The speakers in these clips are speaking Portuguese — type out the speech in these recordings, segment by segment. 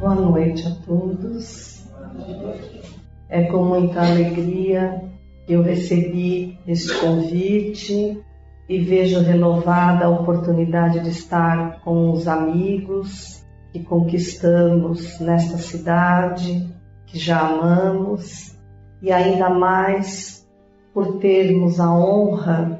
Boa noite a todos. É com muita alegria que eu recebi este convite e vejo renovada a oportunidade de estar com os amigos que conquistamos nesta cidade, que já amamos, e ainda mais por termos a honra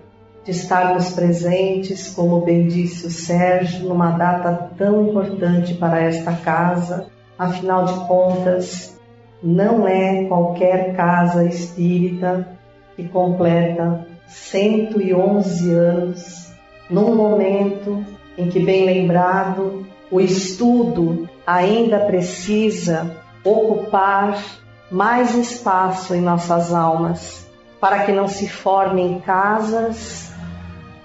de estarmos presentes, como bem disse o Sérgio, numa data tão importante para esta casa. Afinal de contas, não é qualquer casa espírita que completa 111 anos, num momento em que, bem lembrado, o estudo ainda precisa ocupar mais espaço em nossas almas, para que não se formem casas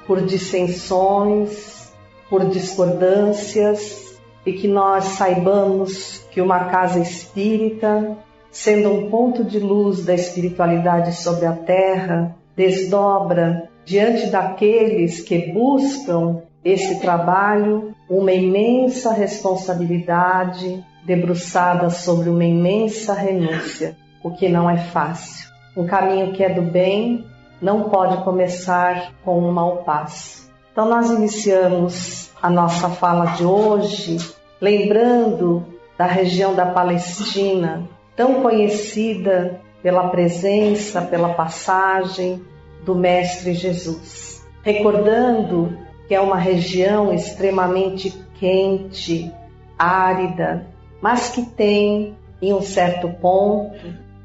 por dissensões, por discordâncias e que nós saibamos que uma casa espírita, sendo um ponto de luz da espiritualidade sobre a terra, desdobra diante daqueles que buscam esse trabalho uma imensa responsabilidade debruçada sobre uma imensa renúncia, o que não é fácil. Um caminho que é do bem não pode começar com um mau passo. Então, nós iniciamos a nossa fala de hoje lembrando da região da Palestina, tão conhecida pela presença, pela passagem do Mestre Jesus. Recordando que é uma região extremamente quente, árida, mas que tem, em um certo ponto,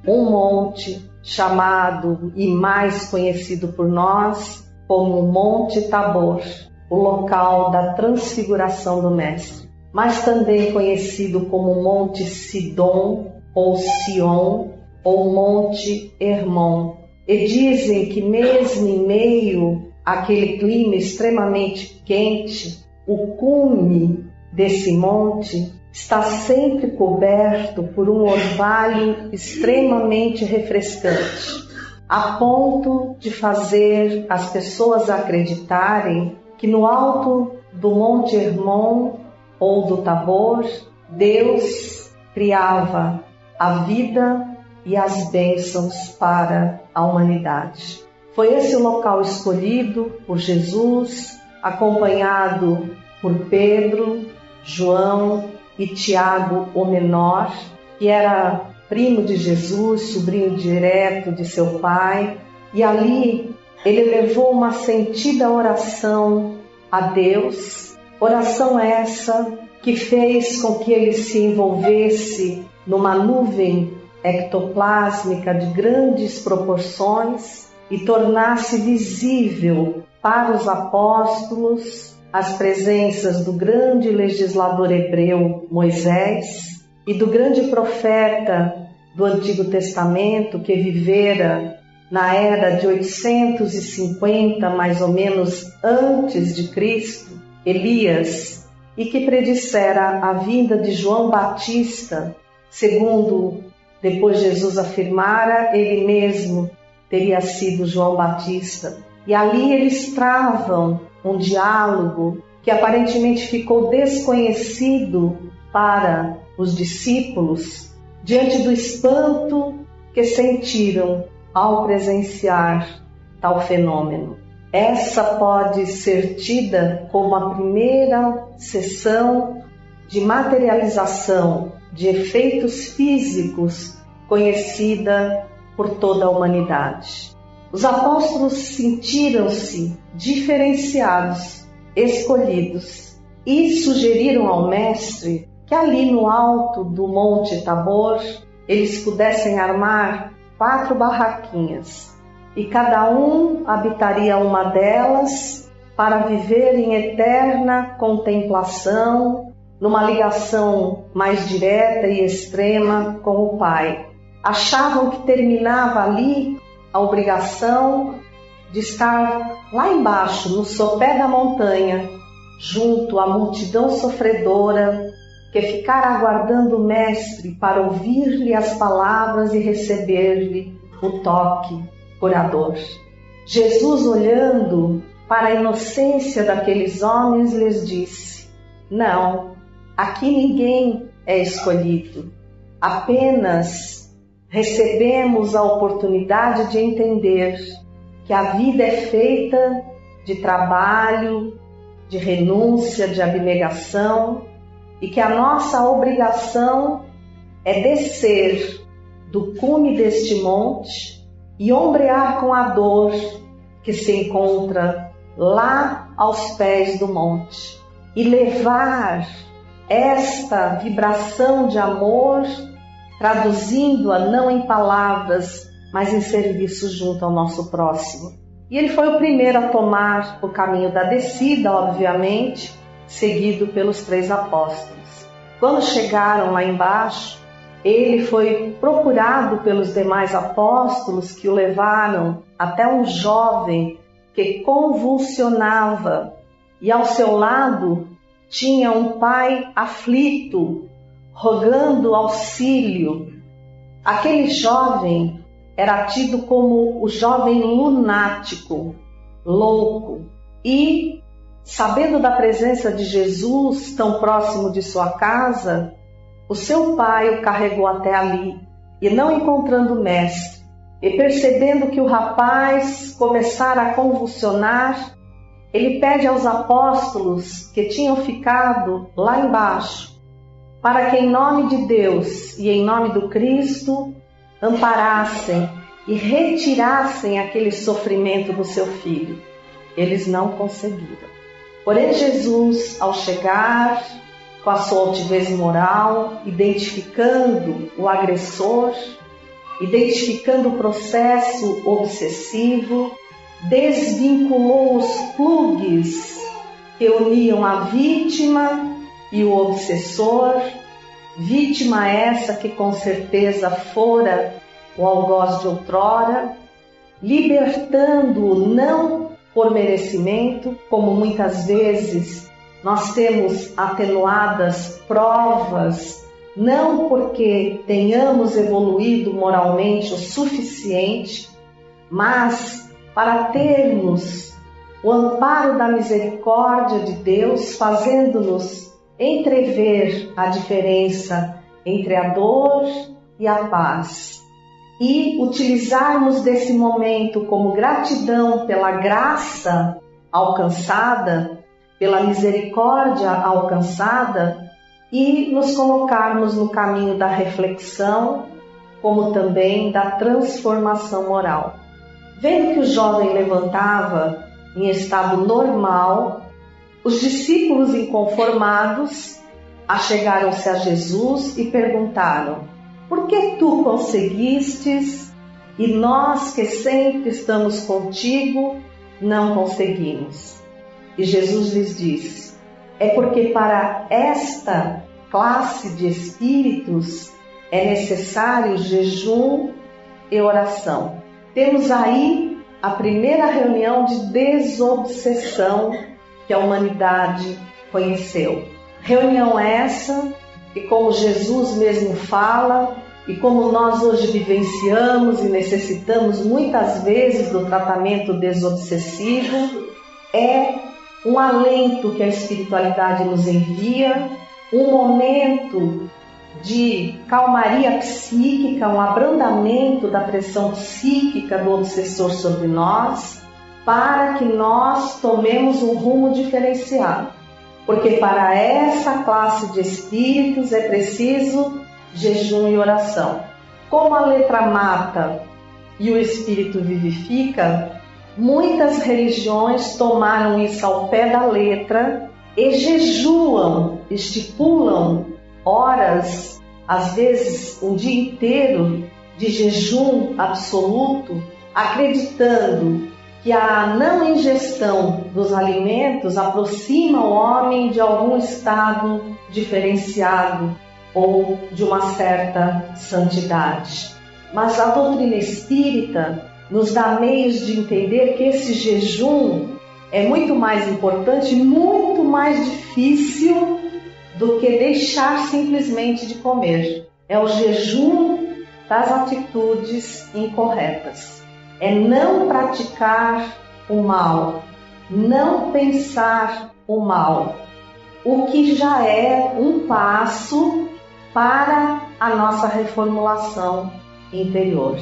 um monte chamado e mais conhecido por nós como Monte Tabor, o local da transfiguração do Mestre, mas também conhecido como Monte Sidom ou Sion ou Monte Hermon. E dizem que mesmo em meio àquele clima extremamente quente, o cume desse monte está sempre coberto por um orvalho extremamente refrescante, a ponto de fazer as pessoas acreditarem que no alto do Monte Hermon ou do Tabor, Deus criava a vida e as bênçãos para a humanidade. Foi esse o local escolhido por Jesus, acompanhado por Pedro, João e Tiago, o menor, que era primo de Jesus, sobrinho direto de seu pai, e ali ele levou uma sentida oração a Deus, oração essa que fez com que ele se envolvesse numa nuvem ectoplásmica de grandes proporções e tornasse visível para os apóstolos as presenças do grande legislador hebreu Moisés e do grande profeta do Antigo Testamento que vivera na era de 850 mais ou menos antes de Cristo, Elias, e que predissera a vinda de João Batista, segundo depois Jesus afirmara, ele mesmo teria sido João Batista. E ali eles travam um diálogo que aparentemente ficou desconhecido para os discípulos diante do espanto que sentiram ao presenciar tal fenômeno. Essa pode ser tida como a primeira sessão de materialização de efeitos físicos conhecida por toda a humanidade. Os apóstolos sentiram-se diferenciados, escolhidos e sugeriram ao Mestre que ali no alto do Monte Tabor eles pudessem armar quatro barraquinhas e cada um habitaria uma delas para viver em eterna contemplação, numa ligação mais direta e extrema com o Pai. Achavam que terminava ali a obrigação de estar lá embaixo, no sopé da montanha, junto à multidão sofredora que ficara aguardando o Mestre para ouvir-lhe as palavras e receber-lhe o toque curador. Jesus, olhando para a inocência daqueles homens, lhes disse: Não, aqui ninguém é escolhido. Apenas recebemos a oportunidade de entender que a vida é feita de trabalho, de renúncia, de abnegação e que a nossa obrigação é descer do cume deste monte e ombrear com a dor que se encontra lá aos pés do monte e levar esta vibração de amor, traduzindo-a não em palavras, mas em serviço junto ao nosso próximo. E ele foi o primeiro a tomar o caminho da descida, obviamente, seguido pelos três apóstolos. Quando chegaram lá embaixo, ele foi procurado pelos demais apóstolos que o levaram até um jovem que convulsionava e ao seu lado tinha um pai aflito, rogando auxílio. Aquele jovem era tido como o jovem lunático, louco, e, sabendo da presença de Jesus tão próximo de sua casa, o seu pai o carregou até ali e, não encontrando o mestre, e percebendo que o rapaz começara a convulsionar, ele pede aos apóstolos que tinham ficado lá embaixo, para que em nome de Deus e em nome do Cristo amparassem e retirassem aquele sofrimento do seu filho. Eles não conseguiram. Porém, Jesus, ao chegar com a sua altivez moral, identificando o agressor, identificando o processo obsessivo, desvinculou os plugs que uniam a vítima e o obsessor, vítima essa que com certeza fora o algoz de outrora, libertando-o não por merecimento, como muitas vezes nós temos atenuadas provas, não porque tenhamos evoluído moralmente o suficiente, mas para termos o amparo da misericórdia de Deus, fazendo-nos entrever a diferença entre a dor e a paz. E utilizarmos desse momento como gratidão pela graça alcançada, pela misericórdia alcançada e nos colocarmos no caminho da reflexão, como também da transformação moral. Vendo que o jovem levantava em estado normal, os discípulos inconformados achegaram-se a Jesus e perguntaram: Por que tu conseguistes e nós que sempre estamos contigo não conseguimos? E Jesus lhes disse: É porque para esta classe de espíritos é necessário jejum e oração. Temos aí a primeira reunião de desobsessão que a humanidade conheceu. Reunião essa que, como Jesus mesmo fala, e como nós hoje vivenciamos e necessitamos muitas vezes do tratamento desobsessivo, é um alento que a espiritualidade nos envia, um momento de calmaria psíquica, um abrandamento da pressão psíquica do obsessor sobre nós, para que nós tomemos um rumo diferenciado. Porque para essa classe de espíritos é preciso jejum e oração. Como a letra mata e o espírito vivifica, muitas religiões tomaram isso ao pé da letra e jejuam, estipulam horas, às vezes um dia inteiro de jejum absoluto, acreditando que a não ingestão dos alimentos aproxima o homem de algum estado diferenciado ou de uma certa santidade. Mas a doutrina espírita nos dá meios de entender que esse jejum é muito mais importante, muito mais difícil do que deixar simplesmente de comer. É o jejum das atitudes incorretas. É não praticar o mal, não pensar o mal, o que já é um passo para a nossa reformulação interior.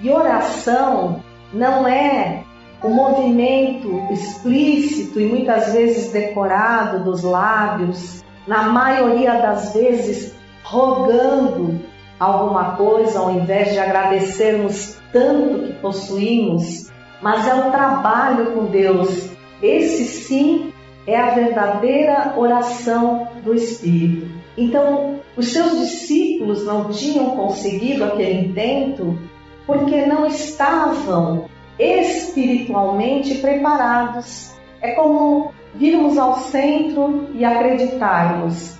E oração não é o movimento explícito e muitas vezes decorado dos lábios, na maioria das vezes rogando alguma coisa ao invés de agradecermos tanto que possuímos, mas é o trabalho com Deus. Esse sim é a verdadeira oração do Espírito. Então, os seus discípulos não tinham conseguido aquele intento porque não estavam espiritualmente preparados. É como virmos ao centro e acreditarmos,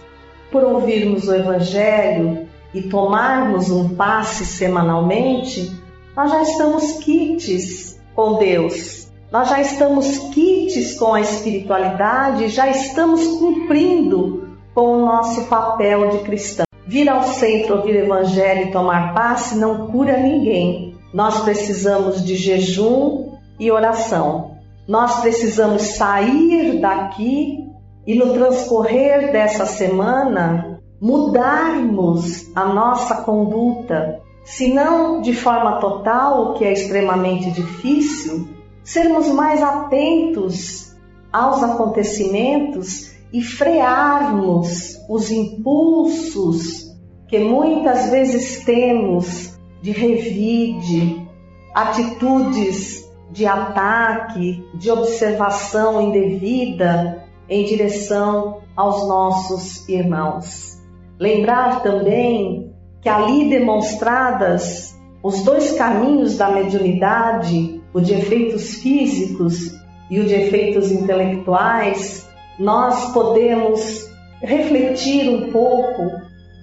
por ouvirmos o Evangelho e tomarmos um passe semanalmente, nós já estamos quites com Deus. Nós já estamos quites com a espiritualidade, já estamos cumprindo com o nosso papel de cristão. Vir ao centro, ouvir evangelho e tomar passe não cura ninguém. Nós precisamos de jejum e oração. Nós precisamos sair daqui e no transcorrer dessa semana mudarmos a nossa conduta, se não de forma total, o que é extremamente difícil, sermos mais atentos aos acontecimentos e frearmos os impulsos que muitas vezes temos de revide, atitudes de ataque, de observação indevida em direção aos nossos irmãos. Lembrar também que ali demonstradas os dois caminhos da mediunidade, o de efeitos físicos e o de efeitos intelectuais, nós podemos refletir um pouco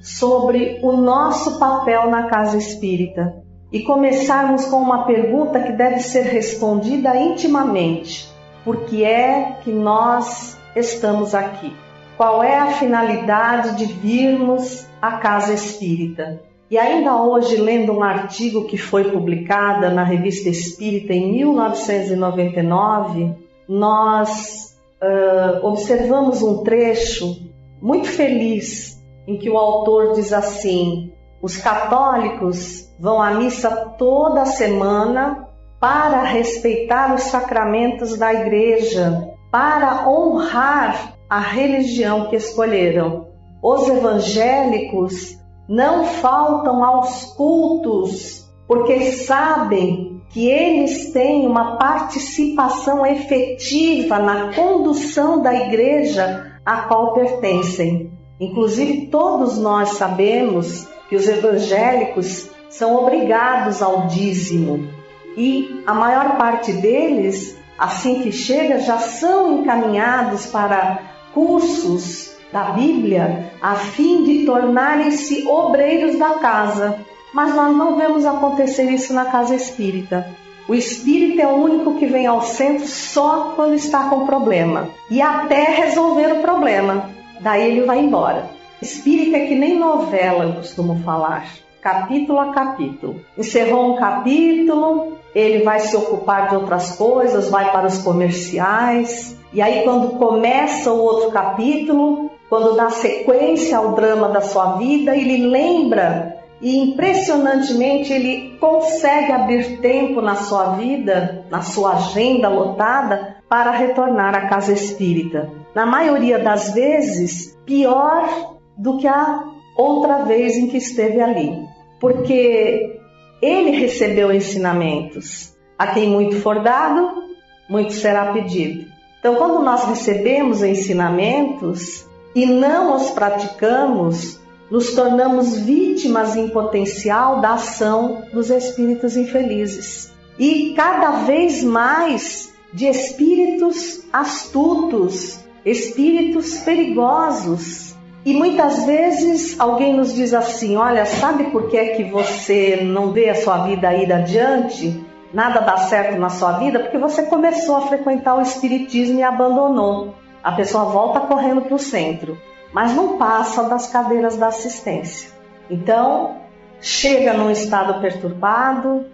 sobre o nosso papel na casa espírita e começarmos com uma pergunta que deve ser respondida intimamente: por que é que nós estamos aqui? Qual é a finalidade de virmos à casa espírita? E ainda hoje, lendo um artigo que foi publicado na Revista Espírita em 1999, nós uh, observamos um trecho muito feliz em que o autor diz assim: os católicos vão à missa toda semana para respeitar os sacramentos da igreja, para honrar a religião que escolheram. Os evangélicos não faltam aos cultos porque sabem que eles têm uma participação efetiva na condução da igreja a qual pertencem. Inclusive, todos nós sabemos que os evangélicos são obrigados ao dízimo e a maior parte deles, assim que chega, já são encaminhados para cursos da Bíblia a fim de tornarem-se obreiros da casa mas nós não vemos acontecer isso na casa espírita. O espírito é o único que vem ao centro só quando está com problema e até resolver o problema. Daí ele vai embora. Espírito é que nem novela, eu costumo falar, capítulo a capítulo. Encerrou um capítulo, ele vai se ocupar de outras coisas, vai para os comerciais, e aí quando começa o outro capítulo, quando dá sequência ao drama da sua vida, ele lembra e impressionantemente ele consegue abrir tempo na sua vida, na sua agenda lotada, para retornar à casa espírita. Na maioria das vezes, pior do que a outra vez em que esteve ali, porque ele recebeu ensinamentos. A quem muito for dado, muito será pedido. Então, quando nós recebemos ensinamentos e não os praticamos, nos tornamos vítimas em potencial da ação dos espíritos infelizes. E cada vez mais de espíritos astutos, espíritos perigosos. E muitas vezes alguém nos diz assim: Olha, sabe por que é que você não vê a sua vida ir adiante? Nada dá certo na sua vida? Porque você começou a frequentar o espiritismo e abandonou. A pessoa volta correndo para o centro mas não passa das cadeiras da assistência. Então, chega num estado perturbado,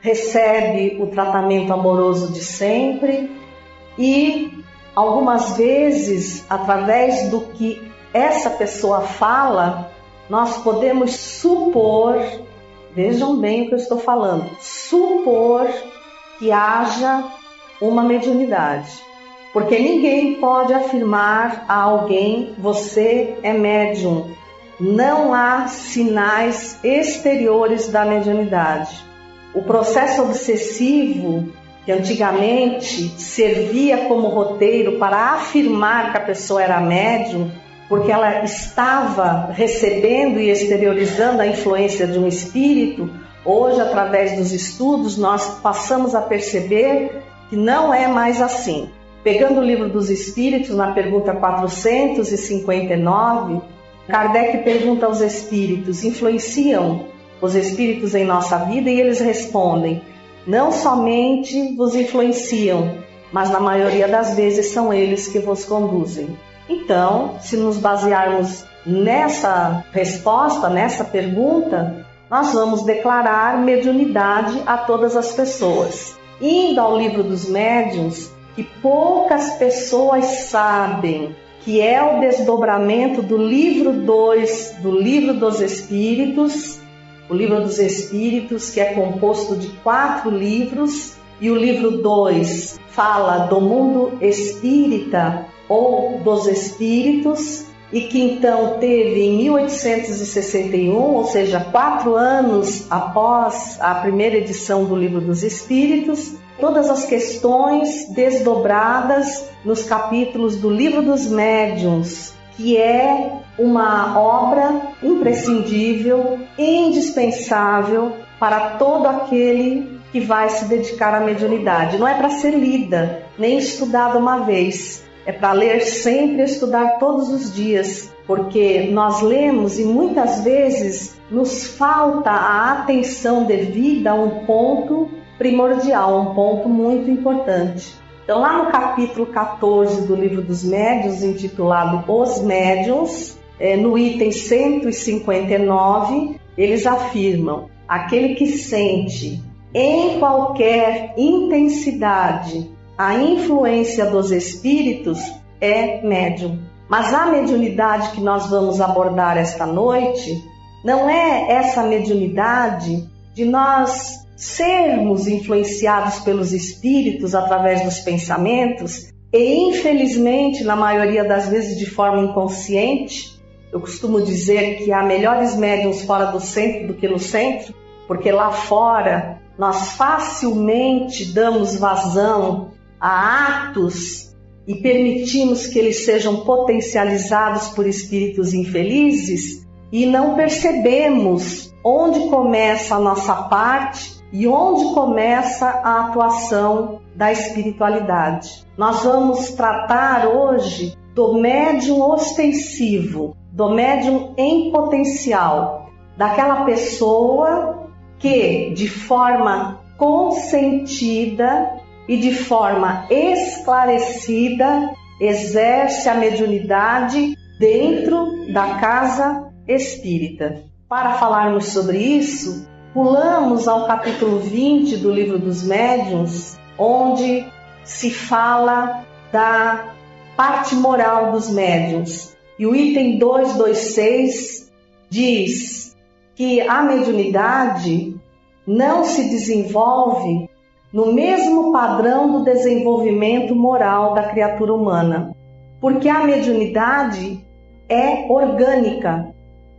recebe o tratamento amoroso de sempre e algumas vezes, através do que essa pessoa fala, nós podemos supor, vejam bem o que eu estou falando, supor que haja uma mediunidade. Porque ninguém pode afirmar a alguém você é médium. Não há sinais exteriores da mediunidade. O processo obsessivo, que antigamente servia como roteiro para afirmar que a pessoa era médium, porque ela estava recebendo e exteriorizando a influência de um espírito, hoje, através dos estudos, nós passamos a perceber que não é mais assim. Pegando o livro dos Espíritos, na pergunta 459, Kardec pergunta aos espíritos: influenciam os espíritos em nossa vida? E eles respondem: não somente vos influenciam, mas na maioria das vezes são eles que vos conduzem. Então, se nos basearmos nessa resposta, nessa pergunta, nós vamos declarar mediunidade a todas as pessoas. Indo ao livro dos médiuns, que poucas pessoas sabem, que é o desdobramento do livro 2 do livro dos Espíritos, o livro dos Espíritos, que é composto de quatro livros, e o livro 2 fala do mundo espírita ou dos espíritos, e que então teve em 1861, ou seja, quatro anos após a primeira edição do Livro dos Espíritos, todas as questões desdobradas nos capítulos do Livro dos Médiuns, que é uma obra imprescindível, indispensável para todo aquele que vai se dedicar à mediunidade. Não é para ser lida, nem estudada uma vez, é para ler sempre estudar todos os dias, porque nós lemos e muitas vezes nos falta a atenção devida a um ponto primordial, um ponto muito importante. Então, lá no capítulo 14 do livro dos médiuns, intitulado Os Médiuns, é, no item 159, eles afirmam: aquele que sente em qualquer intensidade a influência dos espíritos é médium. Mas a mediunidade que nós vamos abordar esta noite não é essa mediunidade de nós sermos influenciados pelos espíritos através dos pensamentos e, infelizmente, na maioria das vezes de forma inconsciente. Eu costumo dizer que há melhores médiums fora do centro do que no centro, porque lá fora nós facilmente damos vazão a atos e permitimos que eles sejam potencializados por espíritos infelizes e não percebemos onde começa a nossa parte e onde começa a atuação da espiritualidade. Nós vamos tratar hoje do médium ostensivo, do médium em potencial, daquela pessoa que de forma consentida e de forma esclarecida exerce a mediunidade dentro da casa espírita. Para falarmos sobre isso, pulamos ao capítulo 20 do Livro dos Médiuns, onde se fala da parte moral dos médiuns. E o item 226 diz que a mediunidade não se desenvolve no mesmo padrão do desenvolvimento moral da criatura humana, porque a mediunidade é orgânica.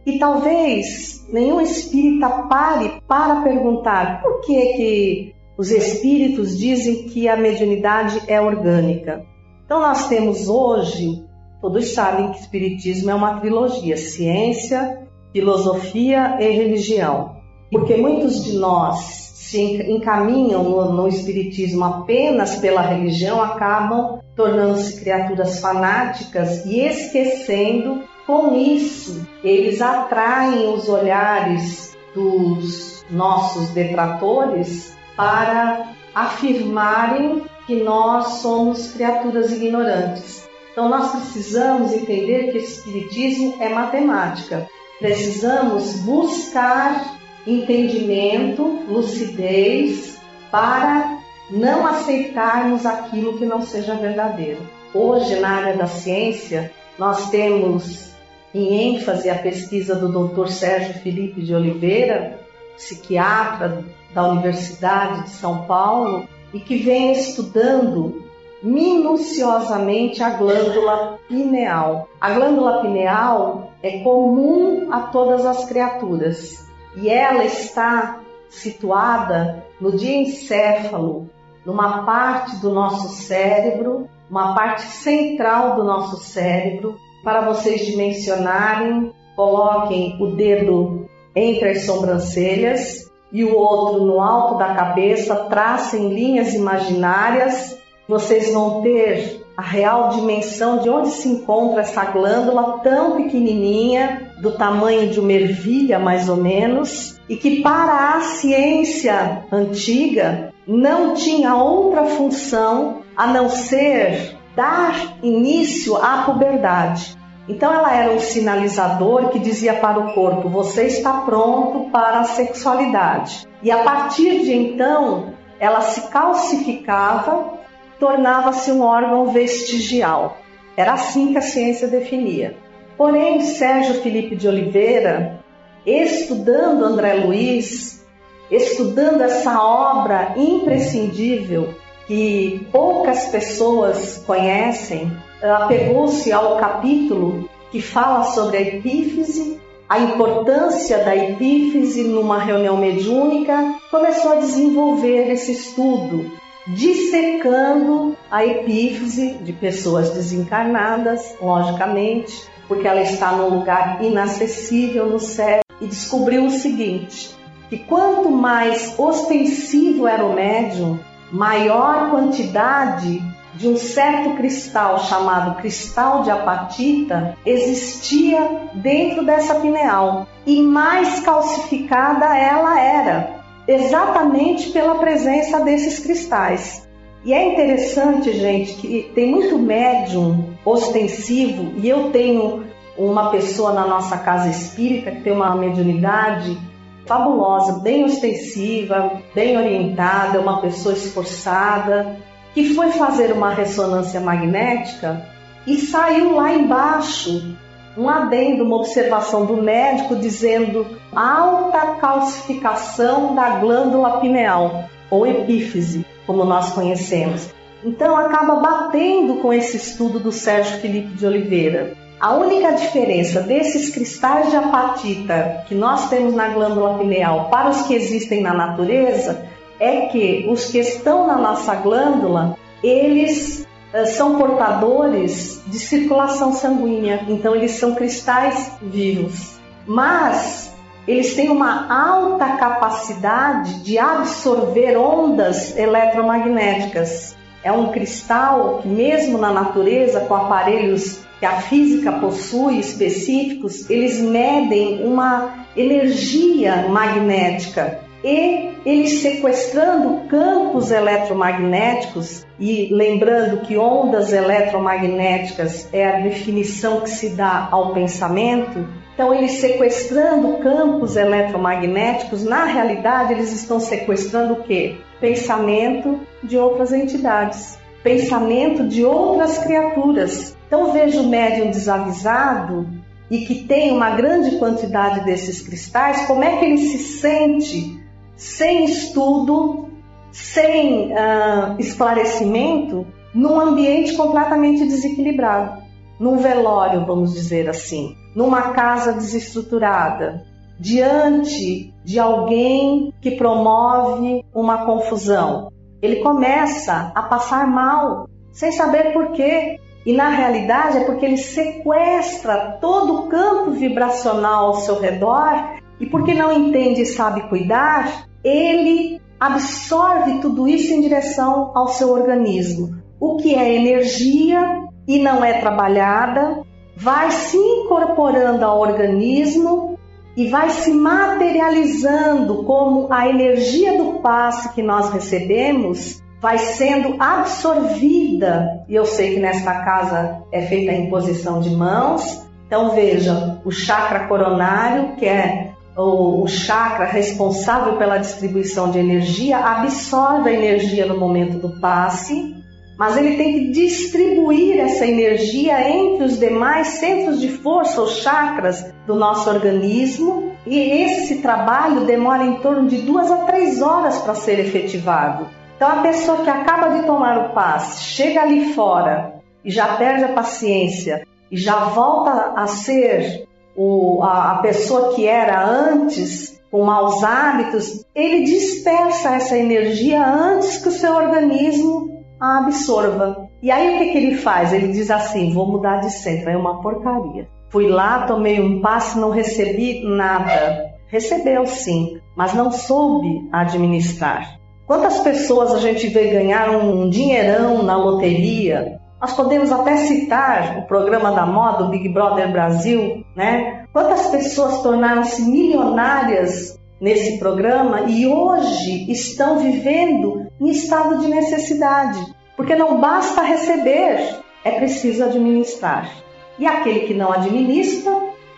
E talvez nenhum espírita pare para perguntar por que que os espíritos dizem que a mediunidade é orgânica. Então nós temos hoje, todos sabem que o espiritismo é uma trilogia: ciência, filosofia e religião. Porque muitos de nós se encaminham no, no espiritismo apenas pela religião acabam tornando-se criaturas fanáticas e esquecendo com isso eles atraem os olhares dos nossos detratores para afirmarem que nós somos criaturas ignorantes. Então nós precisamos entender que esse espiritismo é matemática. Precisamos buscar entendimento, lucidez para não aceitarmos aquilo que não seja verdadeiro. Hoje, na área da ciência, nós temos em ênfase a pesquisa do Dr. Sérgio Felipe de Oliveira, psiquiatra da Universidade de São Paulo, e que vem estudando minuciosamente a glândula pineal. A glândula pineal é comum a todas as criaturas e ela está situada no diencéfalo, numa parte do nosso cérebro, uma parte central do nosso cérebro. Para vocês dimensionarem, coloquem o dedo entre as sobrancelhas e o outro no alto da cabeça, tracem linhas imaginárias vocês vão ter a real dimensão de onde se encontra essa glândula tão pequenininha, do tamanho de uma ervilha mais ou menos, e que para a ciência antiga não tinha outra função a não ser dar início à puberdade. Então ela era um sinalizador que dizia para o corpo: você está pronto para a sexualidade. E a partir de então, ela se calcificava tornava-se um órgão vestigial. Era assim que a ciência definia. Porém, Sérgio Felipe de Oliveira, estudando André Luiz, estudando essa obra imprescindível que poucas pessoas conhecem, apegou-se ao capítulo que fala sobre a epífise, a importância da epífise numa reunião mediúnica, começou a desenvolver esse estudo dissecando a epífise de pessoas desencarnadas, logicamente, porque ela está num lugar inacessível no céu, e descobriu o seguinte: que quanto mais ostensivo era o médium, maior quantidade de um certo cristal chamado cristal de apatita existia dentro dessa pineal e mais calcificada ela era exatamente pela presença desses cristais. E é interessante, gente, que tem muito médium ostensivo, e eu tenho uma pessoa na nossa casa espírita que tem uma mediunidade fabulosa, bem ostensiva, bem orientada, uma pessoa esforçada, que foi fazer uma ressonância magnética e saiu lá embaixo um adendo, uma observação do médico dizendo alta calcificação da glândula pineal ou epífise, como nós conhecemos. Então acaba batendo com esse estudo do Sérgio Felipe de Oliveira. A única diferença desses cristais de apatita que nós temos na glândula pineal para os que existem na natureza é que os que estão na nossa glândula, eles são portadores de circulação sanguínea, então eles são cristais vivos. Mas eles têm uma alta capacidade de absorver ondas eletromagnéticas. É um cristal que, mesmo na natureza, com aparelhos que a física possui específicos, eles medem uma energia magnética e eles sequestrando campos eletromagnéticos e lembrando que ondas eletromagnéticas é a definição que se dá ao pensamento, então eles sequestrando campos eletromagnéticos, na realidade eles estão sequestrando o quê? Pensamento de outras entidades, pensamento de outras criaturas. Então veja o médium desavisado e que tem uma grande quantidade desses cristais, como é que ele se sente sem estudo, sem uh, esclarecimento, num ambiente completamente desequilibrado, num velório, vamos dizer assim, numa casa desestruturada, diante de alguém que promove uma confusão. Ele começa a passar mal, sem saber por quê. E na realidade é porque ele sequestra todo o campo vibracional ao seu redor e porque não entende e sabe cuidar, ele absorve tudo isso em direção ao seu organismo. O que é energia e não é trabalhada, vai se incorporando ao organismo e vai se materializando como a energia do passe que nós recebemos vai sendo absorvida. E eu sei que nesta casa é feita a imposição de mãos. Então veja, o chakra coronário, que é o, o chakra responsável pela distribuição de energia absorve a energia no momento do passe, mas ele tem que distribuir essa energia entre os demais centros de força, os chakras do nosso organismo, e esse trabalho demora em torno de duas a três horas para ser efetivado. Então, a pessoa que acaba de tomar o passe, chega ali fora e já perde a paciência e já volta a ser o, a, a pessoa que era antes, com maus hábitos, ele dispersa essa energia antes que o seu organismo a absorva. E aí o que, que ele faz? Ele diz assim: vou mudar de centro, é uma porcaria. Fui lá, tomei um passe, não recebi nada. Recebeu sim, mas não soube administrar. Quantas pessoas a gente vê ganhar um dinheirão na loteria nós podemos até citar o programa da moda, o Big Brother Brasil, né? Quantas pessoas tornaram-se milionárias nesse programa e hoje estão vivendo em estado de necessidade, porque não basta receber, é preciso administrar. E aquele que não administra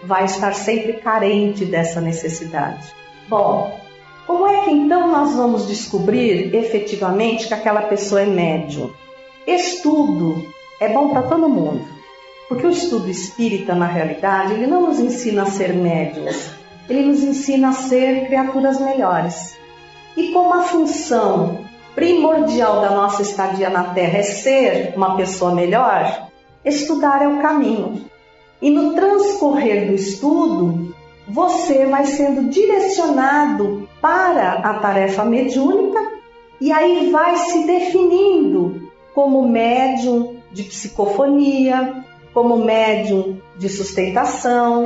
vai estar sempre carente dessa necessidade. Bom, como é que então nós vamos descobrir efetivamente que aquela pessoa é médium? Estudo é bom para todo mundo, porque o estudo espírita, na realidade, ele não nos ensina a ser médios, ele nos ensina a ser criaturas melhores. E como a função primordial da nossa estadia na Terra é ser uma pessoa melhor, estudar é o caminho. E no transcorrer do estudo, você vai sendo direcionado para a tarefa mediúnica e aí vai se definindo como médium de psicofonia, como médium de sustentação,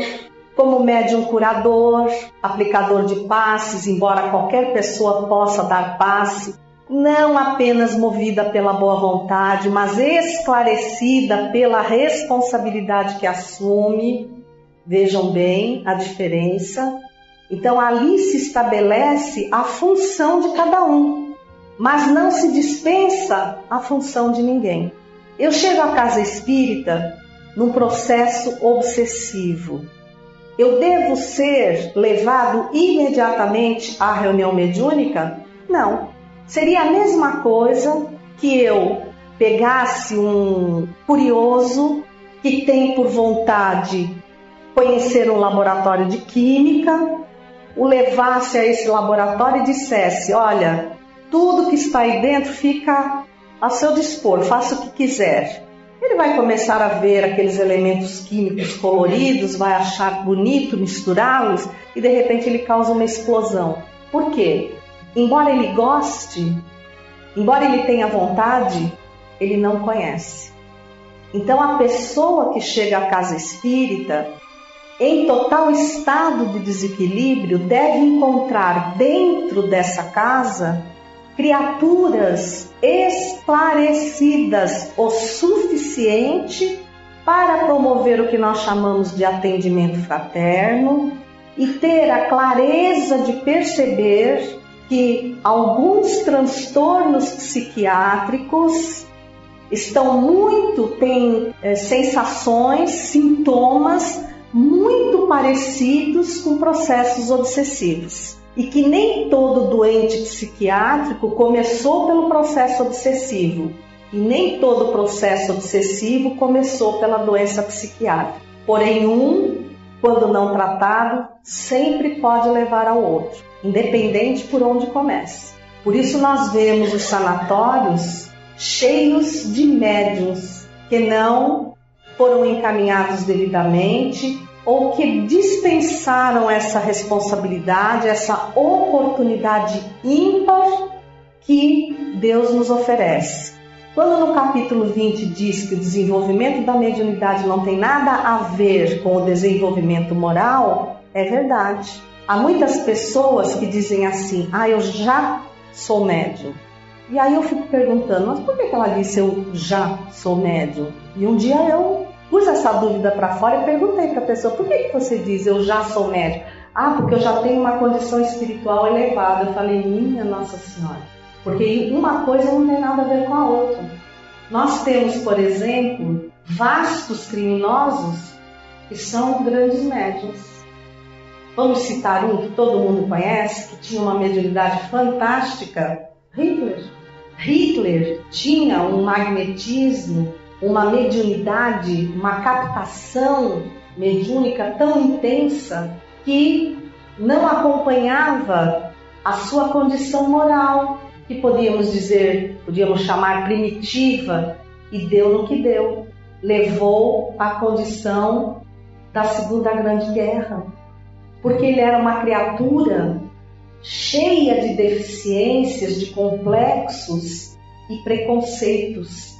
como médium curador, aplicador de passes, embora qualquer pessoa possa dar passe, não apenas movida pela boa vontade, mas esclarecida pela responsabilidade que assume. Vejam bem a diferença. Então ali se estabelece a função de cada um mas não se dispensa a função de ninguém. Eu chego à casa espírita num processo obsessivo. Eu devo ser levado imediatamente à reunião mediúnica? Não. Seria a mesma coisa que eu pegasse um curioso que tem por vontade conhecer um laboratório de química, o levasse a esse laboratório e dissesse: Olha, tudo que está aí dentro fica a seu dispor, faça o que quiser. Ele vai começar a ver aqueles elementos químicos coloridos, vai achar bonito misturá-los e de repente ele causa uma explosão. Por quê? Embora ele goste, embora ele tenha vontade, ele não conhece. Então a pessoa que chega à casa espírita em total estado de desequilíbrio deve encontrar dentro dessa casa criaturas esclarecidas o suficiente para promover o que nós chamamos de atendimento fraterno e ter a clareza de perceber que alguns transtornos psiquiátricos estão muito, têm é, sensações, sintomas muito parecidos com processos obsessivos e que nem todo doente psiquiátrico começou pelo processo obsessivo e nem todo processo obsessivo começou pela doença psiquiátrica. Porém, um, quando não tratado, sempre pode levar ao outro, independente por onde comece. Por isso nós vemos os sanatórios cheios de médiums que não foram encaminhados devidamente ou que dispensaram essa responsabilidade, essa oportunidade ímpar que Deus nos oferece. Quando no capítulo 20 diz que o desenvolvimento da mediunidade não tem nada a ver com o desenvolvimento moral, é verdade. Há muitas pessoas que dizem assim: ah, eu já sou médium. E aí eu fico perguntando, mas por que ela disse eu já sou médium? E um dia eu pus essa dúvida para fora e perguntei para a pessoa: por que, que você diz eu já sou médico? Ah, porque eu já tenho uma condição espiritual elevada. Eu falei: minha Nossa Senhora. Porque uma coisa não tem nada a ver com a outra. Nós temos, por exemplo, vastos criminosos que são grandes médios. Vamos citar um que todo mundo conhece, que tinha uma mediunidade fantástica: Hitler. Hitler tinha um magnetismo, uma mediunidade, uma captação mediúnica tão intensa que não acompanhava a sua condição moral, que podíamos dizer, podíamos chamar primitiva, e deu no que deu. Levou à condição da Segunda Grande Guerra, porque ele era uma criatura cheia de deficiências, de complexos e preconceitos,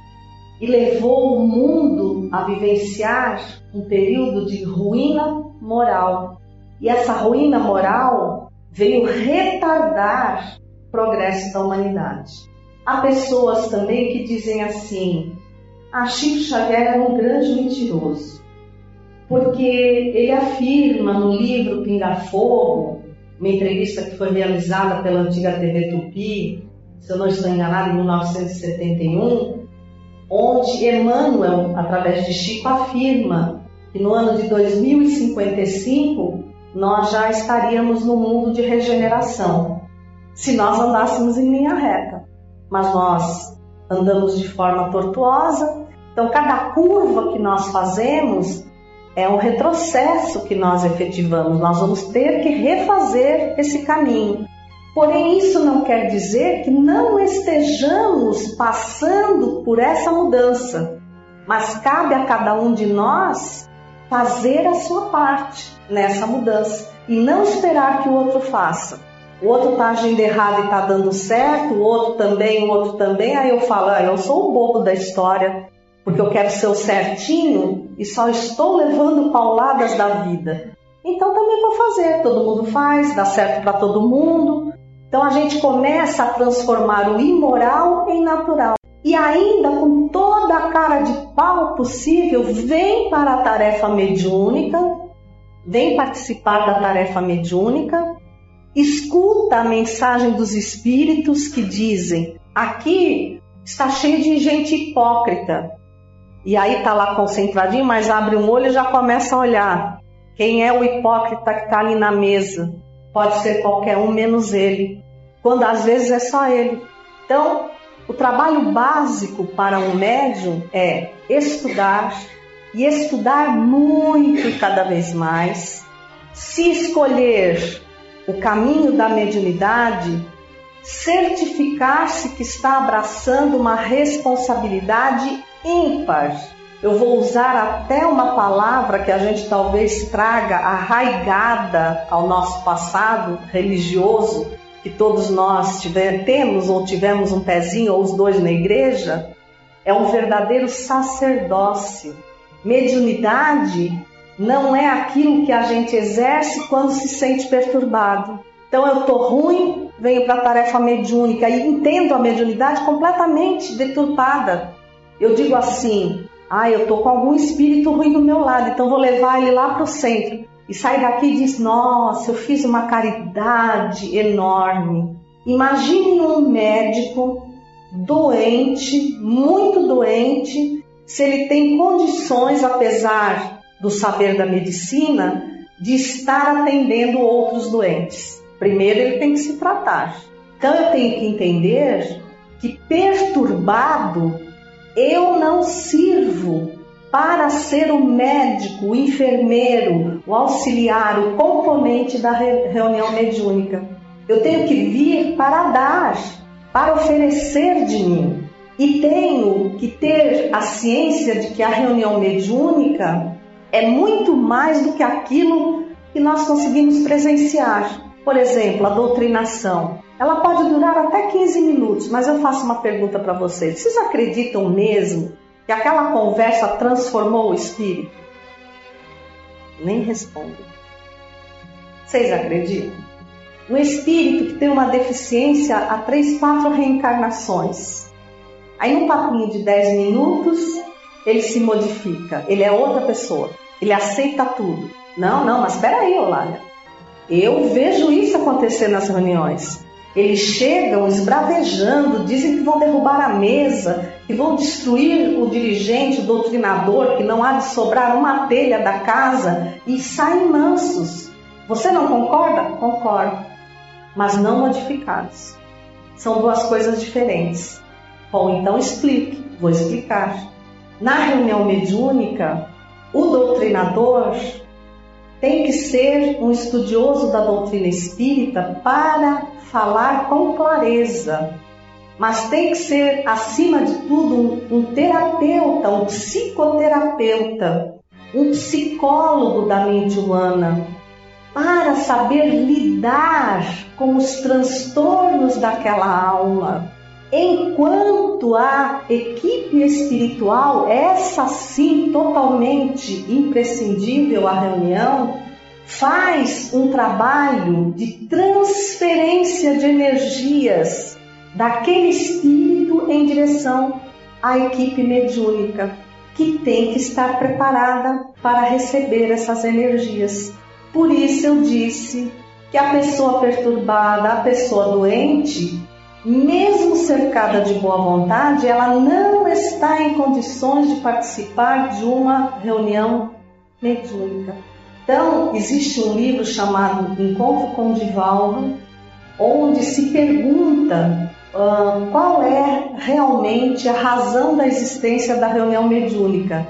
e levou o mundo a vivenciar um período de ruína moral. E essa ruína moral veio retardar o progresso da humanidade. Há pessoas também que dizem assim: a ah, Chico Xavier era um grande mentiroso, porque ele afirma no livro Pinga Fogo, uma entrevista que foi realizada pela antiga TV Tupi, se eu não estou enganado, em 1971, onde Emmanuel, através de Chico, afirma que no ano de 2055 nós já estaríamos no mundo de regeneração, se nós andássemos em linha reta mas nós andamos de forma tortuosa. Então, cada curva que nós fazemos é um retrocesso que nós efetivamos. Nós vamos ter que refazer esse caminho. Porém, isso não quer dizer que não estejamos passando por essa mudança, mas cabe a cada um de nós fazer a sua parte nessa mudança e não esperar que o outro faça o outro está agindo errado e está dando certo, o outro também, o outro também. Aí eu falo, ah, eu sou o bobo da história, porque eu quero ser o certinho e só estou levando pauladas da vida. Então também vou fazer, todo mundo faz, dá certo para todo mundo. Então a gente começa a transformar o imoral em natural. E ainda com toda a cara de pau possível, vem para a tarefa mediúnica, vem participar da tarefa mediúnica escuta a mensagem dos espíritos que dizem: aqui está cheio de gente hipócrita. E aí está lá concentradinho, mas abre um olho e já começa a olhar. Quem é o hipócrita que está ali na mesa? Pode ser qualquer um menos ele, quando às vezes é só ele. Então, o trabalho básico para um médium é estudar e estudar muito cada vez mais, se escolher o caminho da mediunidade, certificar-se que está abraçando uma responsabilidade ímpar. Eu vou usar até uma palavra que a gente talvez traga arraigada ao nosso passado religioso, que todos nós tiver, temos ou tivemos um pezinho ou os dois na igreja, é um verdadeiro sacerdócio. Mediunidade não é aquilo que a gente exerce quando se sente perturbado. Então eu estou ruim, venho para a tarefa mediúnica e entendo a mediunidade completamente deturpada. Eu digo assim: ah, eu estou com algum espírito ruim do meu lado, então vou levar ele lá para o centro. E sai daqui e diz: nossa, eu fiz uma caridade enorme. Imagine um médico doente, muito doente, se ele tem condições, apesar do saber da medicina de estar atendendo outros doentes. Primeiro ele tem que se tratar. Então eu tenho que entender que perturbado eu não sirvo para ser o médico, o enfermeiro, o auxiliar, o componente da reunião mediúnica. Eu tenho que vir para dar, para oferecer de mim. E tenho que ter a ciência de que a reunião mediúnica é muito mais do que aquilo que nós conseguimos presenciar. Por exemplo, a doutrinação. Ela pode durar até 15 minutos, mas eu faço uma pergunta para vocês. Vocês acreditam mesmo que aquela conversa transformou o espírito? Nem respondem. Vocês acreditam? No espírito que tem uma deficiência há três, quatro reencarnações. Aí, num papinho de 10 minutos, ele se modifica, ele é outra pessoa, ele aceita tudo. Não, não, mas espera aí, Olália. Eu vejo isso acontecer nas reuniões. Eles chegam esbravejando, dizem que vão derrubar a mesa, que vão destruir o dirigente, o doutrinador, que não há de sobrar uma telha da casa e saem mansos. Você não concorda? Concordo, mas não modificados. São duas coisas diferentes. Bom, então explique, vou explicar. Na reunião mediúnica, o doutrinador tem que ser um estudioso da doutrina espírita para falar com clareza, mas tem que ser, acima de tudo, um, terapeuta, um psicoterapeuta, um psicólogo da mente humana, para saber lidar com os transtornos daquela alma. Enquanto a equipe espiritual, essa sim totalmente imprescindível à reunião, faz um trabalho de transferência de energias daquele espírito em direção à equipe mediúnica, que tem que estar preparada para receber essas energias. Por isso eu disse que a pessoa perturbada, a pessoa doente, mesmo cercada de boa vontade, ela não está em condições de participar de uma reunião mediúnica. Então, existe um livro chamado Encontro com Divaldo, onde se pergunta uh, qual é realmente a razão da existência da reunião mediúnica.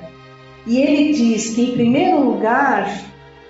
E ele diz que, em primeiro lugar,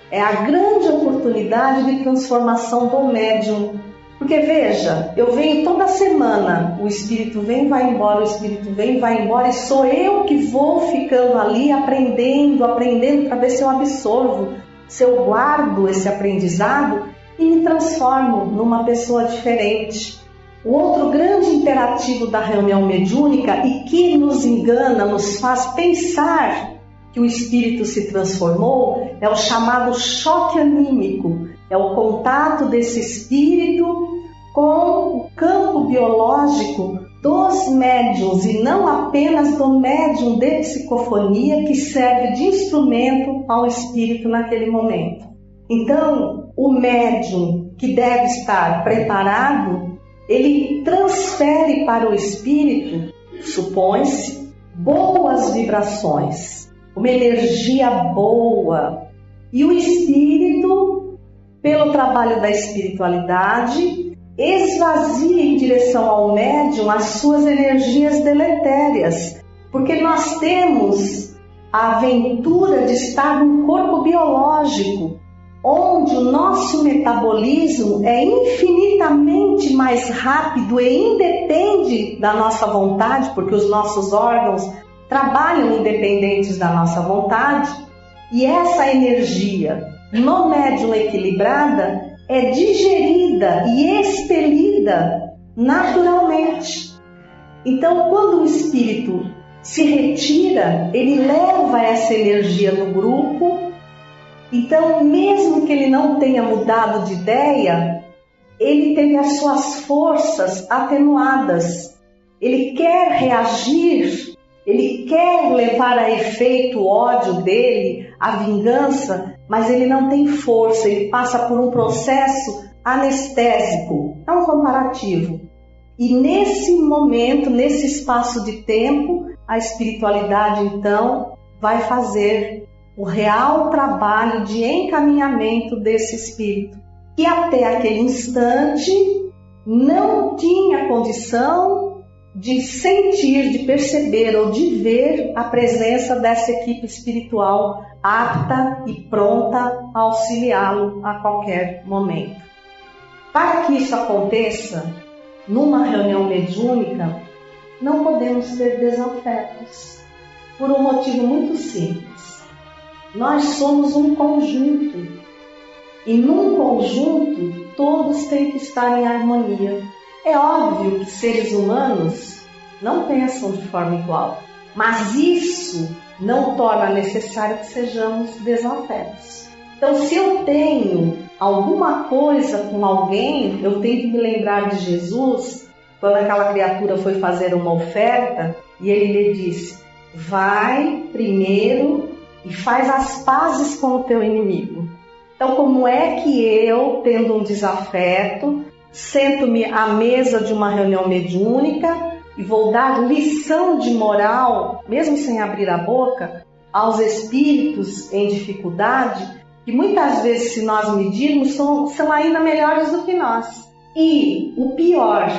é a grande oportunidade de transformação do médium. Porque veja, eu venho toda semana, o espírito vem vai embora, o espírito vem vai embora, e sou eu que vou ficando ali aprendendo, aprendendo para ver se eu absorvo, se eu guardo esse aprendizado e me transformo numa pessoa diferente. O outro grande imperativo da reunião mediúnica e que nos engana, nos faz pensar que o espírito se transformou é o chamado choque anímico, é o contato desse espírito com o campo biológico dos médiums e não apenas do médium de psicofonia que serve de instrumento ao espírito naquele momento. Então, o médium que deve estar preparado ele transfere para o espírito, supõe-se, boas vibrações, uma energia boa. E o espírito, pelo trabalho da espiritualidade, esvazia em direção ao médium as suas energias deletérias, porque nós temos a aventura de estar num corpo biológico onde o nosso metabolismo é infinitamente mais rápido e independe da nossa vontade, porque os nossos órgãos trabalham independentes da nossa vontade, e essa energia no médium equilibrada é digerida e expelida naturalmente. Então, quando o espírito se retira, ele leva essa energia no grupo então, mesmo que ele não tenha mudado de ideia, ele teve as suas forças atenuadas. Ele quer reagir, ele quer levar a efeito o ódio dele, a vingança, mas ele não tem força, ele passa por um processo anestésico, é um comparativo. E nesse momento, nesse espaço de tempo, a espiritualidade então vai fazer o real trabalho de encaminhamento desse espírito, que até aquele instante não tinha condição de sentir, de perceber ou de ver a presença dessa equipe espiritual apta e pronta a auxiliá-lo a qualquer momento. Para que isso aconteça, numa reunião mediúnica, não podemos ter desafetos, por um motivo muito simples. Nós somos um conjunto. E num conjunto, todos têm que estar em harmonia. É óbvio que seres humanos não pensam de forma igual, mas isso não torna necessário que sejamos desafetos. Então, se eu tenho alguma coisa com alguém, eu tenho que me lembrar de Jesus, quando aquela criatura foi fazer uma oferta e ele lhe disse: Vai primeiro e faz as pazes com o teu inimigo. Então, como é que eu, tendo um desafeto, sento-me à mesa de uma reunião mediúnica e vou dar lição de moral, mesmo sem abrir a boca, aos espíritos em dificuldade, que muitas vezes, se nós medirmos, são, são ainda melhores do que nós. E o pior,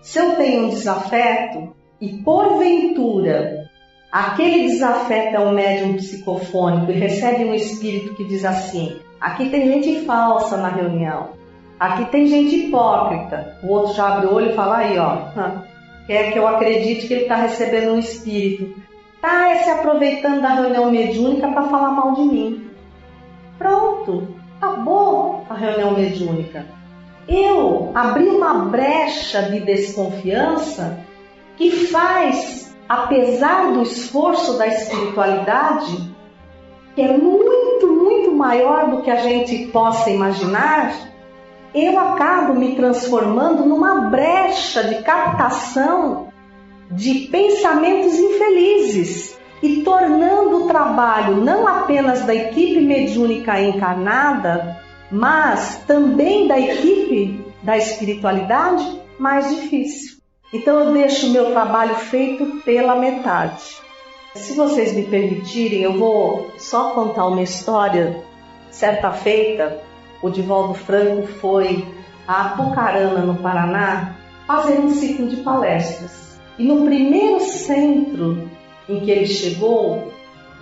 se eu tenho um desafeto, e porventura aquele desafeta um médium psicofônico e recebe um espírito que diz assim: aqui tem gente falsa na reunião, aqui tem gente hipócrita. O outro já abre o olho e fala: aí, ó, quer que eu acredite que ele está recebendo um espírito. Está se aproveitando da reunião mediúnica para falar mal de mim. Pronto, acabou a reunião mediúnica. Eu abri uma brecha de desconfiança que faz, apesar do esforço da espiritualidade, que é muito, muito maior do que a gente possa imaginar, eu acabo me transformando numa brecha de captação de pensamentos infelizes e tornando o trabalho não apenas da equipe mediúnica encarnada, mas também da equipe da espiritualidade mais difícil. Então eu deixo o meu trabalho feito pela metade. Se vocês me permitirem, eu vou só contar uma história. Certa feita, o Divaldo Franco foi a Apucarana, no Paraná, fazer um ciclo de palestras. E no primeiro centro em que ele chegou,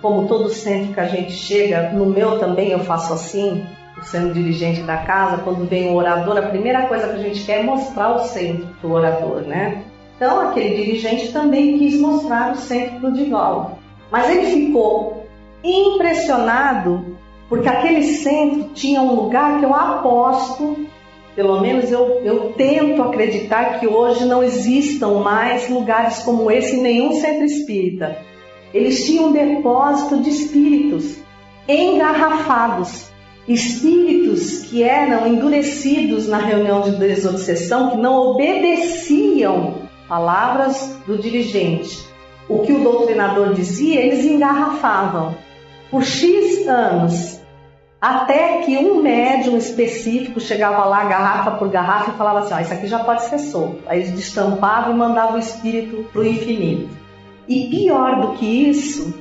como todo centro que a gente chega, no meu também eu faço assim, sendo dirigente da casa, quando vem um orador, a primeira coisa que a gente quer é mostrar o centro para o orador, né? Então, aquele dirigente também quis mostrar o centro para o Divaldo. Mas ele ficou impressionado porque aquele centro tinha um lugar que eu aposto, pelo menos eu, eu tento acreditar que hoje não existam mais lugares como esse em nenhum centro espírita. Eles tinham um depósito de espíritos engarrafados espíritos que eram endurecidos na reunião de desobsessão, que não obedeciam palavras do dirigente. O que o doutrinador dizia, eles engarrafavam por X anos, até que um médium específico chegava lá, garrafa por garrafa, e falava assim: ah, Isso aqui já pode ser solto. Aí eles destampavam e mandavam o espírito para o infinito. E pior do que isso,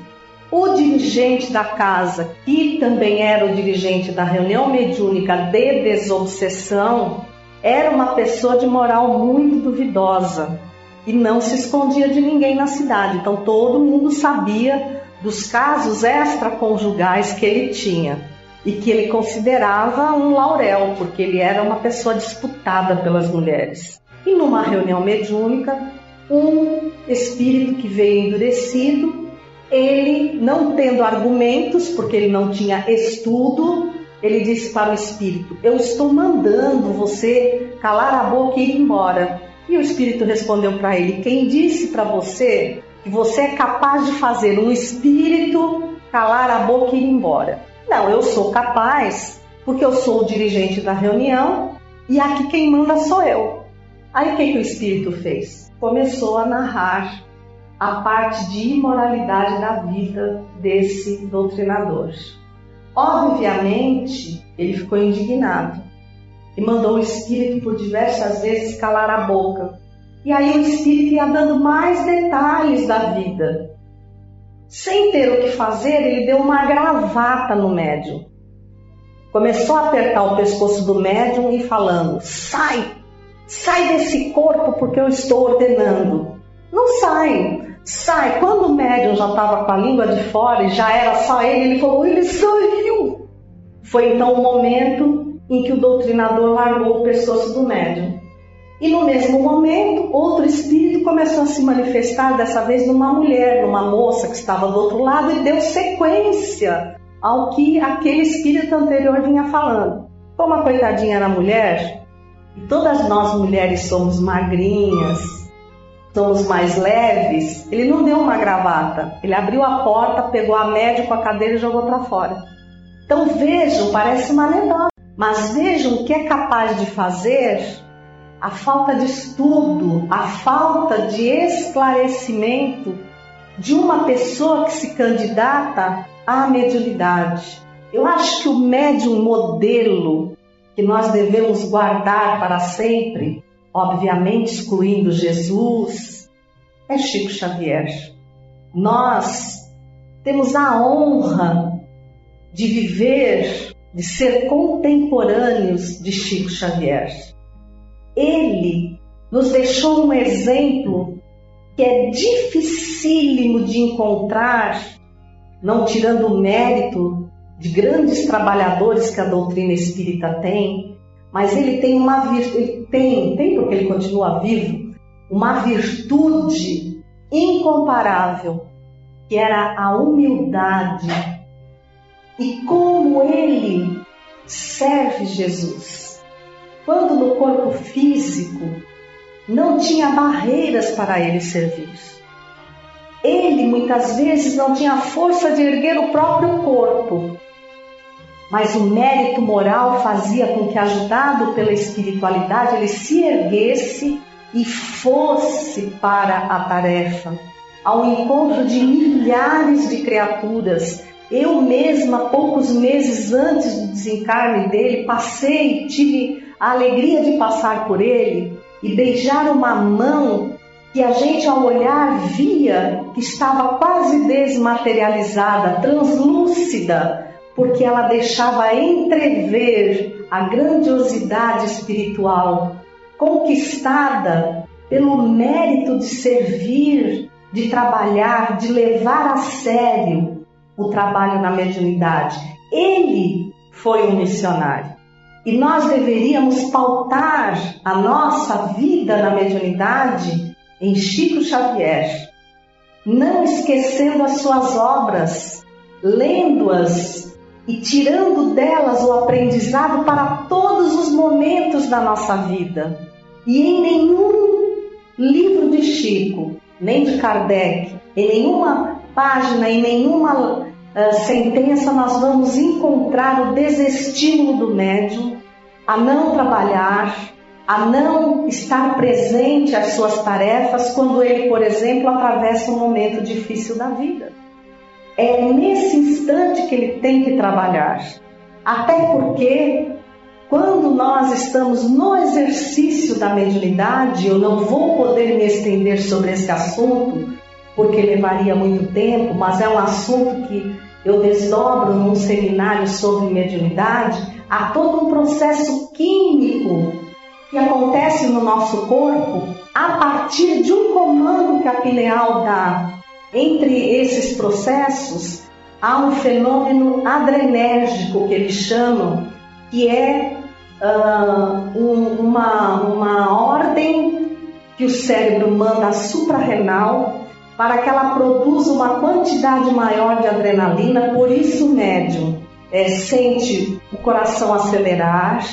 o dirigente da casa, que também era o dirigente da reunião mediúnica de desobsessão, era uma pessoa de moral muito duvidosa e não se escondia de ninguém na cidade. Então todo mundo sabia dos casos extraconjugais que ele tinha e que ele considerava um laurel, porque ele era uma pessoa disputada pelas mulheres. E numa reunião mediúnica, um espírito que veio endurecido ele, não tendo argumentos, porque ele não tinha estudo, ele disse para o espírito: Eu estou mandando você calar a boca e ir embora. E o espírito respondeu para ele: Quem disse para você que você é capaz de fazer um espírito calar a boca e ir embora? Não, eu sou capaz, porque eu sou o dirigente da reunião e aqui quem manda sou eu. Aí o que, que o espírito fez? Começou a narrar a parte de imoralidade da vida desse doutrinador. Obviamente, ele ficou indignado e mandou o espírito por diversas vezes calar a boca. E aí o espírito ia dando mais detalhes da vida. Sem ter o que fazer, ele deu uma gravata no médium. Começou a apertar o pescoço do médium e falando: Sai! Sai desse corpo porque eu estou ordenando. Não sai, sai. Quando o médium já estava com a língua de fora e já era só ele, ele falou: ele saiu. Foi então o momento em que o doutrinador largou o pescoço do médium. E no mesmo momento, outro espírito começou a se manifestar, dessa vez numa mulher, numa moça que estava do outro lado, e deu sequência ao que aquele espírito anterior vinha falando. Como a coitadinha era mulher, e todas nós mulheres somos magrinhas, somos mais leves, ele não deu uma gravata, ele abriu a porta, pegou a média com a cadeira e jogou para fora. Então vejam, parece uma anedota, mas vejam o que é capaz de fazer a falta de estudo, a falta de esclarecimento de uma pessoa que se candidata à mediunidade. Eu acho que o médium modelo que nós devemos guardar para sempre obviamente excluindo Jesus, é Chico Xavier. Nós temos a honra de viver, de ser contemporâneos de Chico Xavier. Ele nos deixou um exemplo que é dificílimo de encontrar, não tirando o mérito de grandes trabalhadores que a doutrina espírita tem, mas ele tem uma virtude, tem, tem porque ele continua vivo, uma virtude incomparável, que era a humildade. E como ele serve Jesus. Quando no corpo físico não tinha barreiras para ele servir. Ele muitas vezes não tinha força de erguer o próprio corpo, mas o mérito moral fazia com que, ajudado pela espiritualidade, ele se erguesse e fosse para a tarefa, ao encontro de milhares de criaturas. Eu mesma, poucos meses antes do desencarne dele, passei, tive a alegria de passar por ele e beijar uma mão que a gente ao olhar via que estava quase desmaterializada, translúcida, porque ela deixava entrever a grandiosidade espiritual conquistada pelo mérito de servir, de trabalhar, de levar a sério o trabalho na mediunidade. Ele foi um missionário. E nós deveríamos pautar a nossa vida na mediunidade em Chico Xavier, não esquecendo as suas obras, lendo-as e tirando delas o aprendizado para todos os momentos da nossa vida. E em nenhum livro de Chico, nem de Kardec, em nenhuma página, em nenhuma uh, sentença, nós vamos encontrar o desestímulo do médium a não trabalhar, a não estar presente às suas tarefas quando ele, por exemplo, atravessa um momento difícil da vida. É nesse instante que ele tem que trabalhar. Até porque, quando nós estamos no exercício da mediunidade, eu não vou poder me estender sobre esse assunto, porque levaria muito tempo, mas é um assunto que eu desdobro num seminário sobre mediunidade há todo um processo químico que acontece no nosso corpo a partir de um comando que a pineal dá. Entre esses processos, há um fenômeno adrenérgico que eles chamam, que é uh, um, uma, uma ordem que o cérebro manda suprarrenal para que ela produza uma quantidade maior de adrenalina, por isso o médium é, sente o coração acelerar,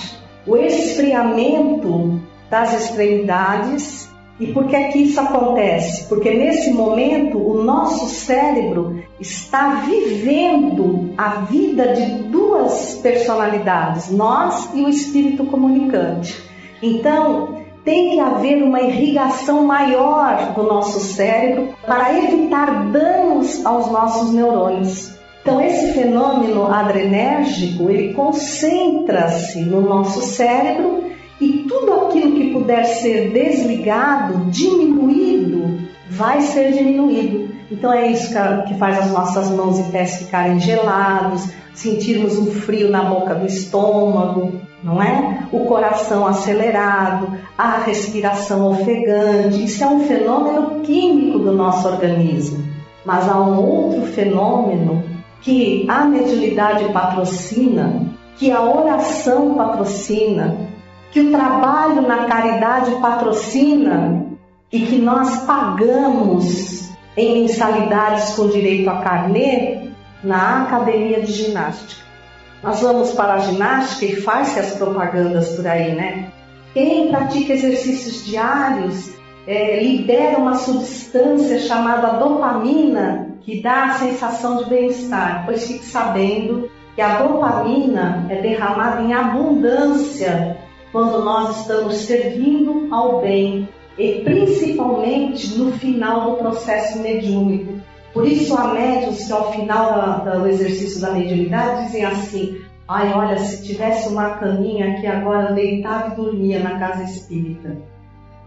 o esfriamento das extremidades. E por que é que isso acontece? Porque nesse momento o nosso cérebro está vivendo a vida de duas personalidades, nós e o espírito comunicante. Então, tem que haver uma irrigação maior do nosso cérebro para evitar danos aos nossos neurônios. Então esse fenômeno adrenérgico, ele concentra-se no nosso cérebro e tudo aquilo que puder ser desligado, diminuído, vai ser diminuído. Então é isso que faz as nossas mãos e pés ficarem gelados, sentirmos um frio na boca do estômago, não é? O coração acelerado, a respiração ofegante. Isso é um fenômeno químico do nosso organismo. Mas há um outro fenômeno que a mediunidade patrocina, que a oração patrocina, que o trabalho na caridade patrocina e que nós pagamos em mensalidades com direito a carnê na academia de ginástica. Nós vamos para a ginástica e faz-se as propagandas por aí, né? Quem pratica exercícios diários é, libera uma substância chamada dopamina que dá a sensação de bem-estar, pois fique sabendo que a dopamina é derramada em abundância quando nós estamos servindo ao bem e principalmente no final do processo mediúnico. Por isso há médios que ao final da, do exercício da mediunidade dizem assim, ai olha, se tivesse uma caminha aqui agora deitava e dormia na casa espírita.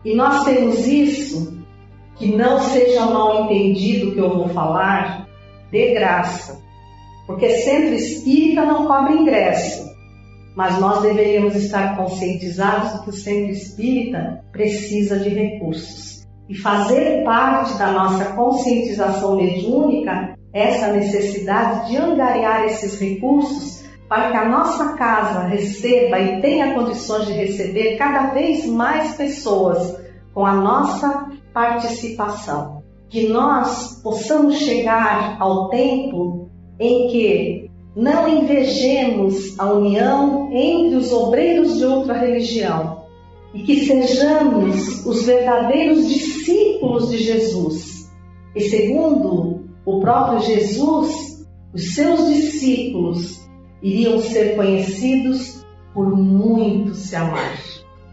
E nós temos isso que não seja mal entendido que eu vou falar, de graça. Porque centro espírita não cobra ingresso, mas nós deveríamos estar conscientizados que o centro espírita precisa de recursos. E fazer parte da nossa conscientização mediúnica essa necessidade de angariar esses recursos para que a nossa casa receba e tenha condições de receber cada vez mais pessoas com a nossa participação. Que nós possamos chegar ao tempo em que não invejemos a união entre os obreiros de outra religião e que sejamos os verdadeiros discípulos de Jesus. E segundo o próprio Jesus, os seus discípulos iriam ser conhecidos por muito se amar.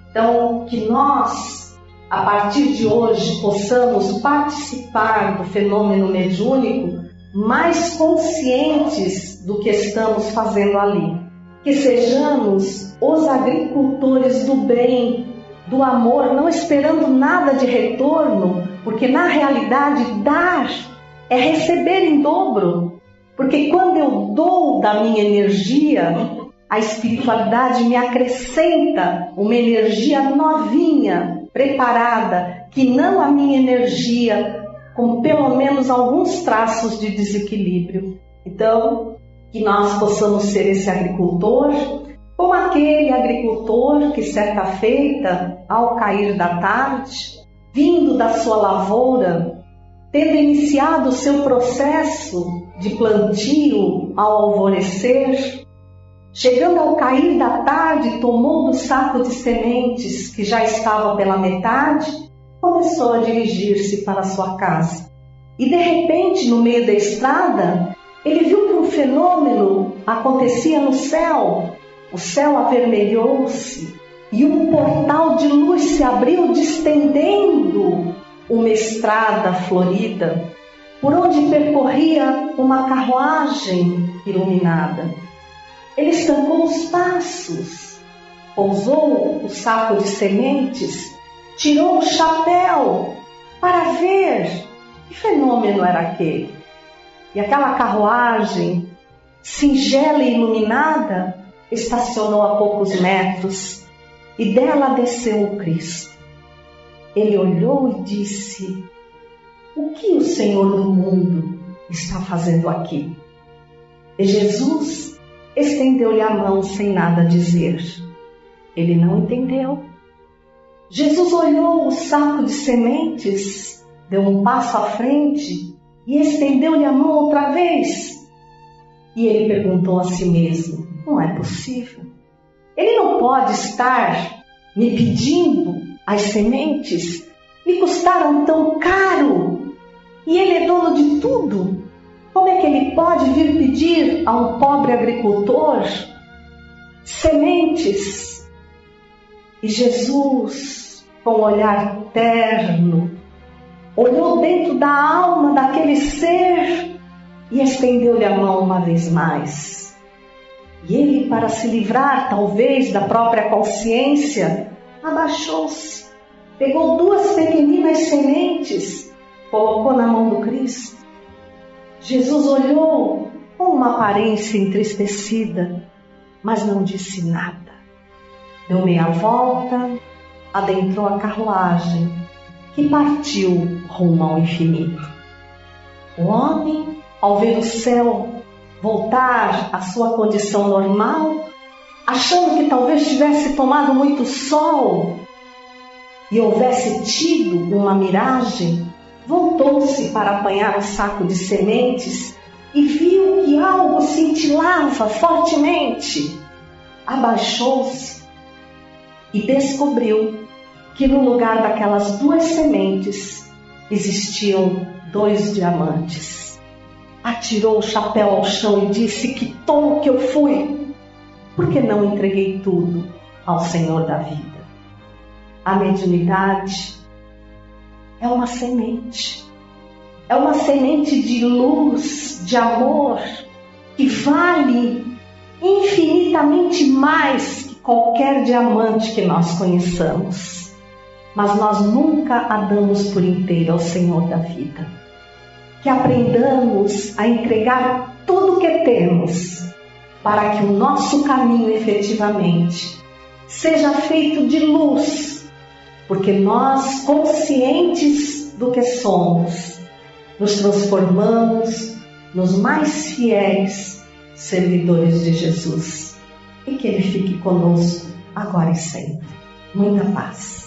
Então, que nós, a partir de hoje, possamos participar do fenômeno mediúnico mais conscientes do que estamos fazendo ali. Que sejamos os agricultores do bem, do amor, não esperando nada de retorno, porque na realidade dar é receber em dobro. Porque quando eu dou da minha energia, a espiritualidade me acrescenta uma energia novinha, preparada, que não a minha energia com pelo menos alguns traços de desequilíbrio. Então, que nós possamos ser esse agricultor, como aquele agricultor que certa feita, ao cair da tarde, vindo da sua lavoura, tendo iniciado o seu processo de plantio ao alvorecer, chegando ao cair da tarde, tomou do saco de sementes que já estava pela metade começou a dirigir-se para sua casa. E de repente, no meio da estrada, ele viu que um fenômeno acontecia no céu. O céu avermelhou-se e um portal de luz se abriu, distendendo uma estrada florida, por onde percorria uma carruagem iluminada. Ele estancou os passos, pousou o saco de sementes tirou o chapéu para ver que fenômeno era aquele. E aquela carruagem, singela e iluminada, estacionou a poucos metros e dela desceu o Cristo. Ele olhou e disse: O que o Senhor do mundo está fazendo aqui? E Jesus estendeu-lhe a mão sem nada dizer. Ele não entendeu Jesus olhou o saco de sementes, deu um passo à frente e estendeu-lhe a mão outra vez. E ele perguntou a si mesmo: Não é possível. Ele não pode estar me pedindo as sementes, me custaram tão caro e ele é dono de tudo. Como é que ele pode vir pedir a um pobre agricultor sementes? E Jesus com um olhar terno, olhou dentro da alma daquele ser e estendeu-lhe a mão uma vez mais. E ele, para se livrar talvez da própria consciência, abaixou-se, pegou duas pequeninas sementes, colocou na mão do Cristo. Jesus olhou com uma aparência entristecida, mas não disse nada. Deu meia volta, adentrou a carruagem que partiu rumo ao infinito. O homem, ao ver o céu voltar à sua condição normal, achando que talvez tivesse tomado muito sol e houvesse tido uma miragem, voltou-se para apanhar o saco de sementes e viu que algo cintilava fortemente. Abaixou-se e descobriu que no lugar daquelas duas sementes existiam dois diamantes. Atirou o chapéu ao chão e disse: Que tolo que eu fui! Por que não entreguei tudo ao Senhor da vida? A mediunidade é uma semente, é uma semente de luz, de amor, que vale infinitamente mais que qualquer diamante que nós conheçamos mas nós nunca a damos por inteiro ao Senhor da vida. Que aprendamos a entregar tudo o que temos para que o nosso caminho efetivamente seja feito de luz, porque nós, conscientes do que somos, nos transformamos nos mais fiéis servidores de Jesus. E que Ele fique conosco agora e sempre. Muita paz.